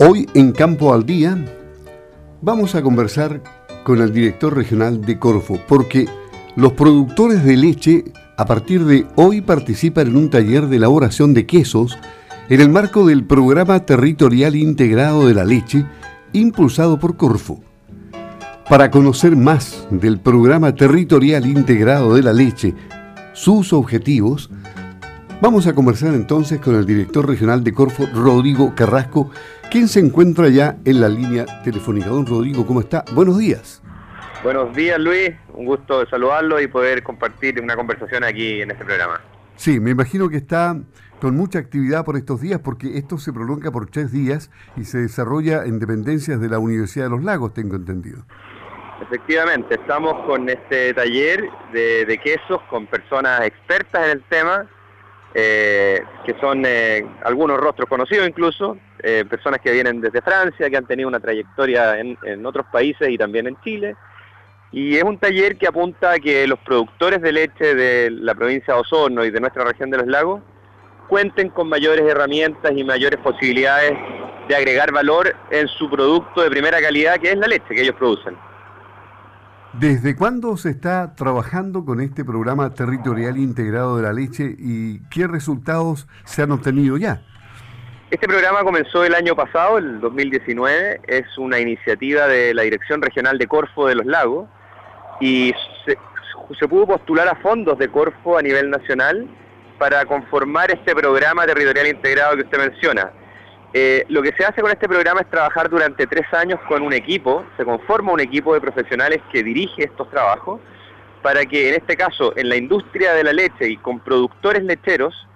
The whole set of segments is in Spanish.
Hoy en Campo al Día vamos a conversar con el director regional de Corfo, porque los productores de leche a partir de hoy participan en un taller de elaboración de quesos en el marco del Programa Territorial Integrado de la Leche impulsado por Corfo. Para conocer más del Programa Territorial Integrado de la Leche, sus objetivos, vamos a conversar entonces con el director regional de Corfo, Rodrigo Carrasco, quien se encuentra ya en la línea telefónica. Don Rodrigo, ¿cómo está? Buenos días. Buenos días, Luis. Un gusto de saludarlo y poder compartir una conversación aquí en este programa. Sí, me imagino que está con mucha actividad por estos días porque esto se prolonga por tres días y se desarrolla en dependencias de la Universidad de los Lagos, tengo entendido. Efectivamente, estamos con este taller de, quesos con personas expertas en el tema, eh, que son eh, algunos rostros conocidos incluso, eh, personas que vienen desde Francia, que han tenido una trayectoria en, en otros países y también en Chile y es un taller que apunta a que los productores de leche de la provincia de Osorno y de nuestra región de los lagos cuenten con mayores herramientas y mayores posibilidades de agregar valor en su producto de primera calidad, que es la leche que ellos producen. ¿Desde cuándo se está trabajando con este programa territorial integrado de la leche y qué resultados se han obtenido ya? Este programa comenzó el año pasado, el 2019, es una iniciativa de la Dirección Regional de Corfo de los Lagos, y se, pudo postular a fondos de Corfo a nivel nacional para conformar este programa territorial integrado que usted menciona. Eh, lo que se hace con este programa es trabajar durante tres años con un equipo, se conforma un equipo de profesionales que dirige estos trabajos, para que en este caso en la industria de la leche y con productores lecheros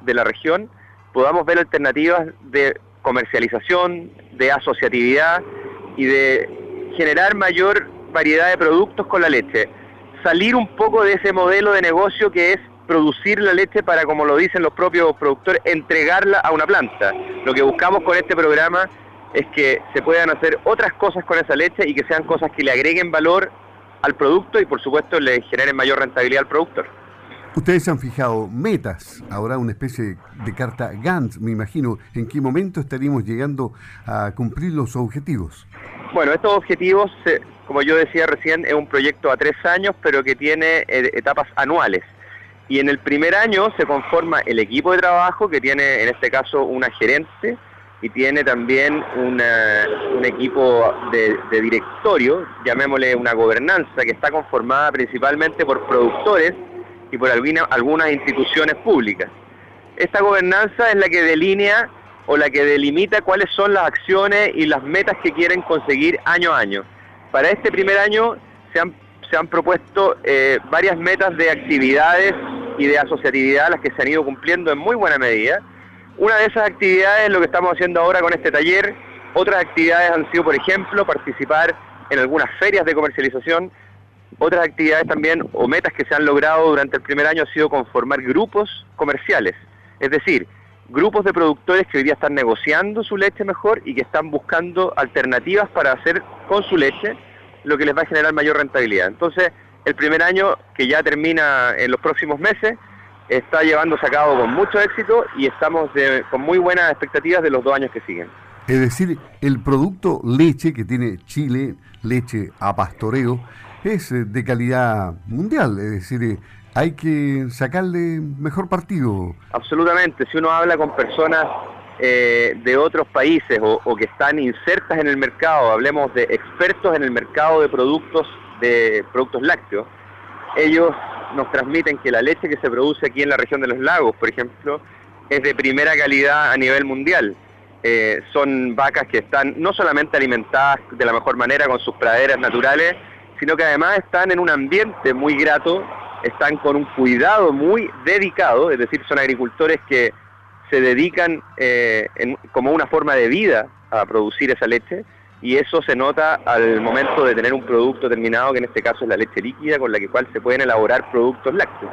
de la región podamos ver alternativas de comercialización, de asociatividad y de generar mayor variedad de productos con la leche. Salir un poco de ese modelo de negocio que es producir la leche para, como lo dicen los propios productores, entregarla a una planta. Lo que buscamos con este programa es que se puedan hacer otras cosas con esa leche y que sean cosas que le agreguen valor al producto y por supuesto le generen mayor rentabilidad al productor. Ustedes se han fijado metas, ahora una especie de carta Gantt, me imagino. ¿En qué momento estaríamos llegando a cumplir los objetivos? Bueno, estos objetivos como yo decía recién, es un proyecto a tres años, pero que tiene eh, etapas anuales. Y en el primer año se conforma el equipo de trabajo, que tiene en este caso una gerente y tiene también un equipo de, directorio, llamémosle una gobernanza, que está conformada principalmente por productores y por algunas instituciones públicas. Esta gobernanza es la que delinea o la que delimita cuáles son las acciones y las metas que quieren conseguir año a año. Para este primer año se han, se han propuesto eh, varias metas de actividades y de asociatividad, las que se han ido cumpliendo en muy buena medida. Una de esas actividades es lo que estamos haciendo ahora con este taller. Otras actividades han sido, por ejemplo, participar en algunas ferias de comercialización. Otras actividades también o metas que se han logrado durante el primer año ha sido conformar grupos comerciales. Es decir, grupos de productores que hoy día están negociando su leche mejor y que están buscando alternativas para hacer con su leche lo que les va a generar mayor rentabilidad. Entonces, el primer año, que ya termina en los próximos meses, está llevándose a cabo con mucho éxito y estamos con muy buenas expectativas de los dos años que siguen. Es decir, el producto leche que tiene Chile, leche a pastoreo, es eh, de calidad mundial, es decir, eh, hay que sacarle mejor partido. Absolutamente, si uno habla con personas eh, de otros países o, que están insertas en el mercado, hablemos de expertos en el mercado de productos de productos lácteos, ellos nos transmiten que la leche que se produce aquí en la región de los lagos, por ejemplo, es de primera calidad a nivel mundial. Eh, son vacas que están no solamente alimentadas de la mejor manera con sus praderas naturales, sino que además están en un ambiente muy grato están con un cuidado muy dedicado, es decir, son agricultores que se dedican eh, como una forma de vida a producir esa leche y eso se nota al momento de tener un producto terminado, que en este caso es la leche líquida, con la que cual se pueden elaborar productos lácteos.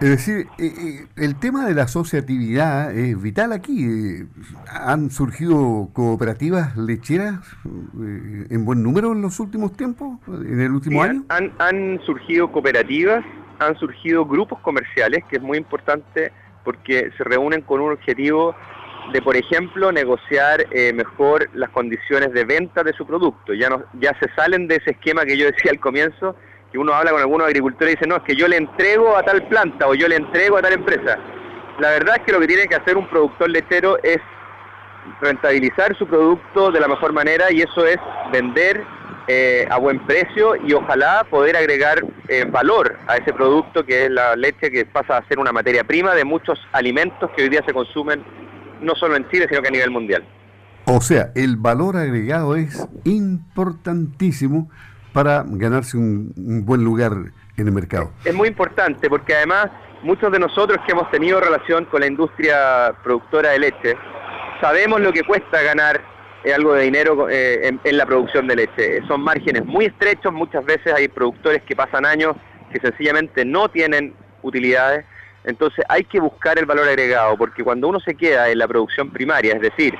Es decir, eh, eh, el tema de la asociatividad es vital aquí. Eh, ¿Han surgido cooperativas lecheras en buen número en los últimos tiempos, en el último año? Han, han surgido cooperativas, han surgido grupos comerciales, que es muy importante porque se reúnen con un objetivo de, por ejemplo, negociar eh, mejor las condiciones de venta de su producto. Ya, no, ya se salen de ese esquema que yo decía al comienzo, que uno habla con algunos agricultores y dice, no, es que yo le entrego a tal planta o yo le entrego a tal empresa. La verdad es que lo que tiene que hacer un productor lechero es rentabilizar su producto de la mejor manera y eso es vender eh, a buen precio y ojalá poder agregar eh, valor a ese producto que es la leche que pasa a ser una materia prima de muchos alimentos que hoy día se consumen no solo en Chile sino que a nivel mundial. O sea, el valor agregado es importantísimo para ganarse un, buen lugar en el mercado. Es muy importante porque además muchos de nosotros que hemos tenido relación con la industria productora de leche, sabemos lo que cuesta ganar eh, algo de dinero eh, en, la producción de leche. Son márgenes muy estrechos, muchas veces hay productores que pasan años que sencillamente no tienen utilidades, entonces hay que buscar el valor agregado, porque cuando uno se queda en la producción primaria, es decir,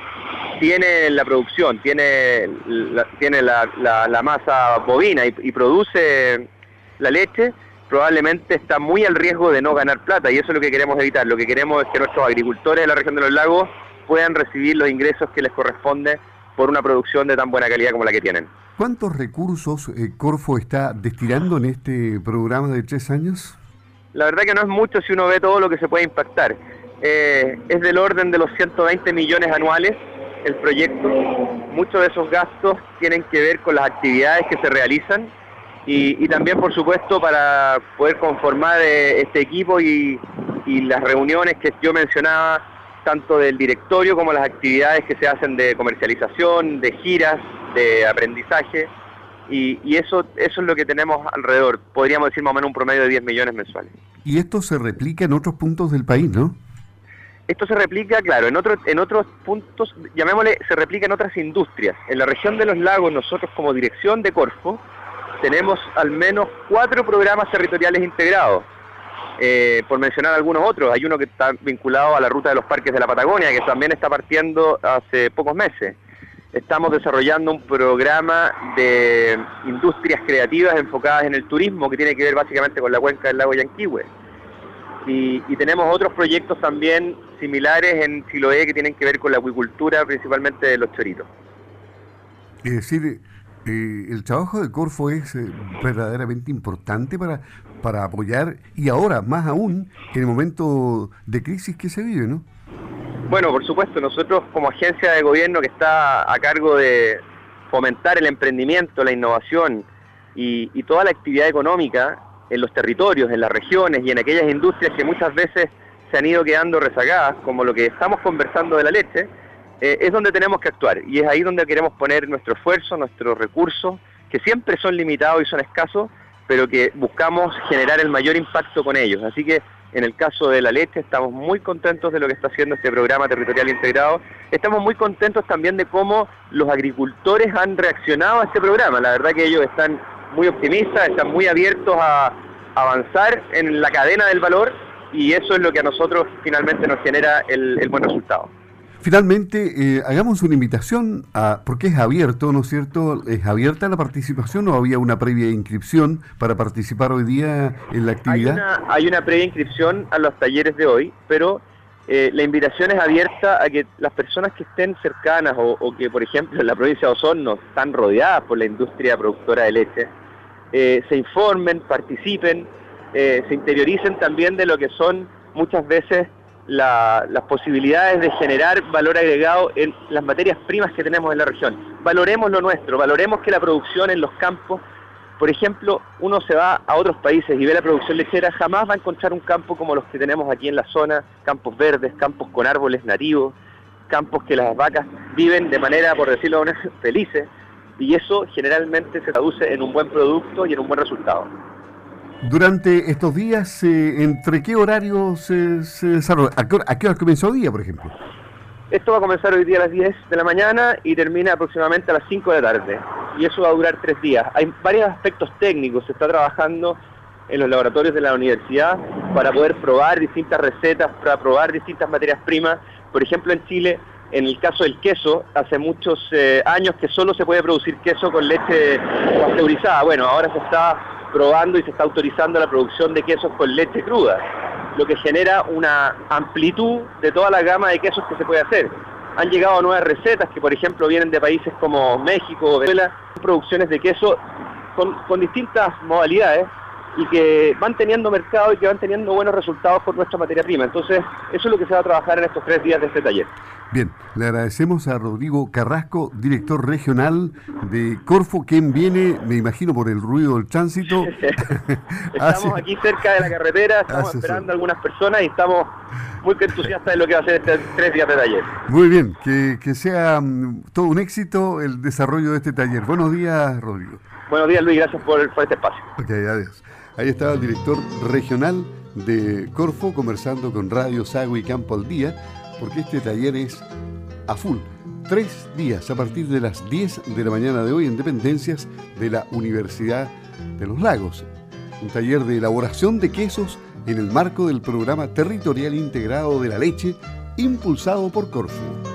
tiene la producción, tiene la, tiene la, masa bovina y, produce la leche, probablemente está muy al riesgo de no ganar plata y eso es lo que queremos evitar. Lo que queremos es que nuestros agricultores de la región de los lagos puedan recibir los ingresos que les corresponde por una producción de tan buena calidad como la que tienen. ¿Cuántos recursos eh, Corfo está destinando en este programa de tres años? La verdad que no es mucho si uno ve todo lo que se puede impactar. Eh, es del orden de los 120 millones anuales el proyecto. Muchos de esos gastos tienen que ver con las actividades que se realizan y, también, por supuesto, para poder conformar eh, este equipo y, las reuniones que yo mencionaba, tanto del directorio como las actividades que se hacen de comercialización, de giras, de aprendizaje. Y, y, eso, eso es lo que tenemos alrededor. Podríamos decir más o menos un promedio de 10 millones mensuales. Y esto se replica en otros puntos del país, ¿no? Esto se replica, claro, en, otro, en otros puntos, llamémosle, se replica en otras industrias. En la región de los lagos, nosotros como dirección de Corfo, tenemos al menos cuatro programas territoriales integrados. Eh, por mencionar algunos otros, hay uno que está vinculado a la ruta de los parques de la Patagonia, que también está partiendo hace pocos meses. Estamos desarrollando un programa de industrias creativas enfocadas en el turismo, que tiene que ver básicamente con la cuenca del lago Yanquihue. Y, y tenemos otros proyectos también similares en Chiloé que tienen que ver con la acuicultura, principalmente de los choritos. Es decir, eh, el trabajo de Corfo es eh, verdaderamente importante para, para apoyar y ahora más aún en el momento de crisis que se vive, ¿no? Bueno, por supuesto, nosotros como agencia de gobierno que está a cargo de fomentar el emprendimiento, la innovación y, y toda la actividad económica en los territorios, en las regiones y en aquellas industrias que muchas veces se han ido quedando rezagadas, como lo que estamos conversando de la leche, eh, es donde tenemos que actuar y es ahí donde queremos poner nuestro esfuerzo, nuestros recursos, que siempre son limitados y son escasos, pero que buscamos generar el mayor impacto con ellos. Así que en el caso de la leche estamos muy contentos de lo que está haciendo este programa territorial integrado. Estamos muy contentos también de cómo los agricultores han reaccionado a este programa. La verdad que ellos están muy optimistas, están muy abiertos a avanzar en la cadena del valor y eso es lo que a nosotros finalmente nos genera el, buen resultado. Finalmente, eh, hagamos una invitación, a, porque es abierto, ¿no es cierto? ¿Es abierta la participación o había una previa inscripción para participar hoy día en la actividad? Hay una, hay una previa inscripción a los talleres de hoy, pero eh, la invitación es abierta a que las personas que estén cercanas o, que, por ejemplo, en la provincia de Osorno están rodeadas por la industria productora de leche, eh, se informen, participen, eh, se interioricen también de lo que son muchas veces las posibilidades de generar valor agregado en las materias primas que tenemos en la región. Valoremos lo nuestro, valoremos que la producción en los campos, por ejemplo, uno se va a otros países y ve la producción lechera, jamás va a encontrar un campo como los que tenemos aquí en la zona, campos verdes, campos con árboles nativos, campos que las vacas viven de manera, por decirlo de felices, y eso generalmente se traduce en un buen producto y en un buen resultado. Durante estos días, eh, ¿entre qué horario se, desarrolla? ¿A qué, hora comenzó el día, por ejemplo? Esto va a comenzar hoy día a las 10 de la mañana y termina aproximadamente a las 5 de la tarde. Y eso va a durar tres días. Hay varios aspectos técnicos. Se está trabajando en los laboratorios de la universidad para poder probar distintas recetas, para probar distintas materias primas. Por ejemplo, en Chile, en el caso del queso, hace muchos eh, años que solo se puede producir queso con leche pasteurizada. Bueno, ahora se está probando y se está autorizando la producción de quesos con leche cruda. lo que genera una amplitud de toda la gama de quesos que se puede hacer. Han llegado nuevas recetas que, por ejemplo, vienen de países como México, Venezuela, producciones de queso con, con distintas modalidades y que van teniendo mercado y que van teniendo buenos resultados por nuestra materia prima. Entonces, eso es lo que se va a trabajar en estos tres días de este taller. Bien, le agradecemos a Rodrigo Carrasco, director regional de Corfo, quien viene, me imagino, por el ruido del tránsito. estamos aquí cerca de la carretera, estamos esperando a algunas personas y estamos muy entusiastas de lo que va a ser este tres días de taller. Muy bien, que, que sea mm, todo un éxito el desarrollo de este taller. Buenos días, Rodrigo. Buenos días, Luis, gracias por, por este espacio. Ok, adiós. Ahí estaba el director regional de Corfo conversando con Radio Sago y Campo al Día, porque este taller es a full. Tres días a partir de las 10 de la mañana de hoy en dependencias de la Universidad de los Lagos. Un taller de elaboración de quesos en el marco del programa territorial integrado de la leche impulsado por Corfo.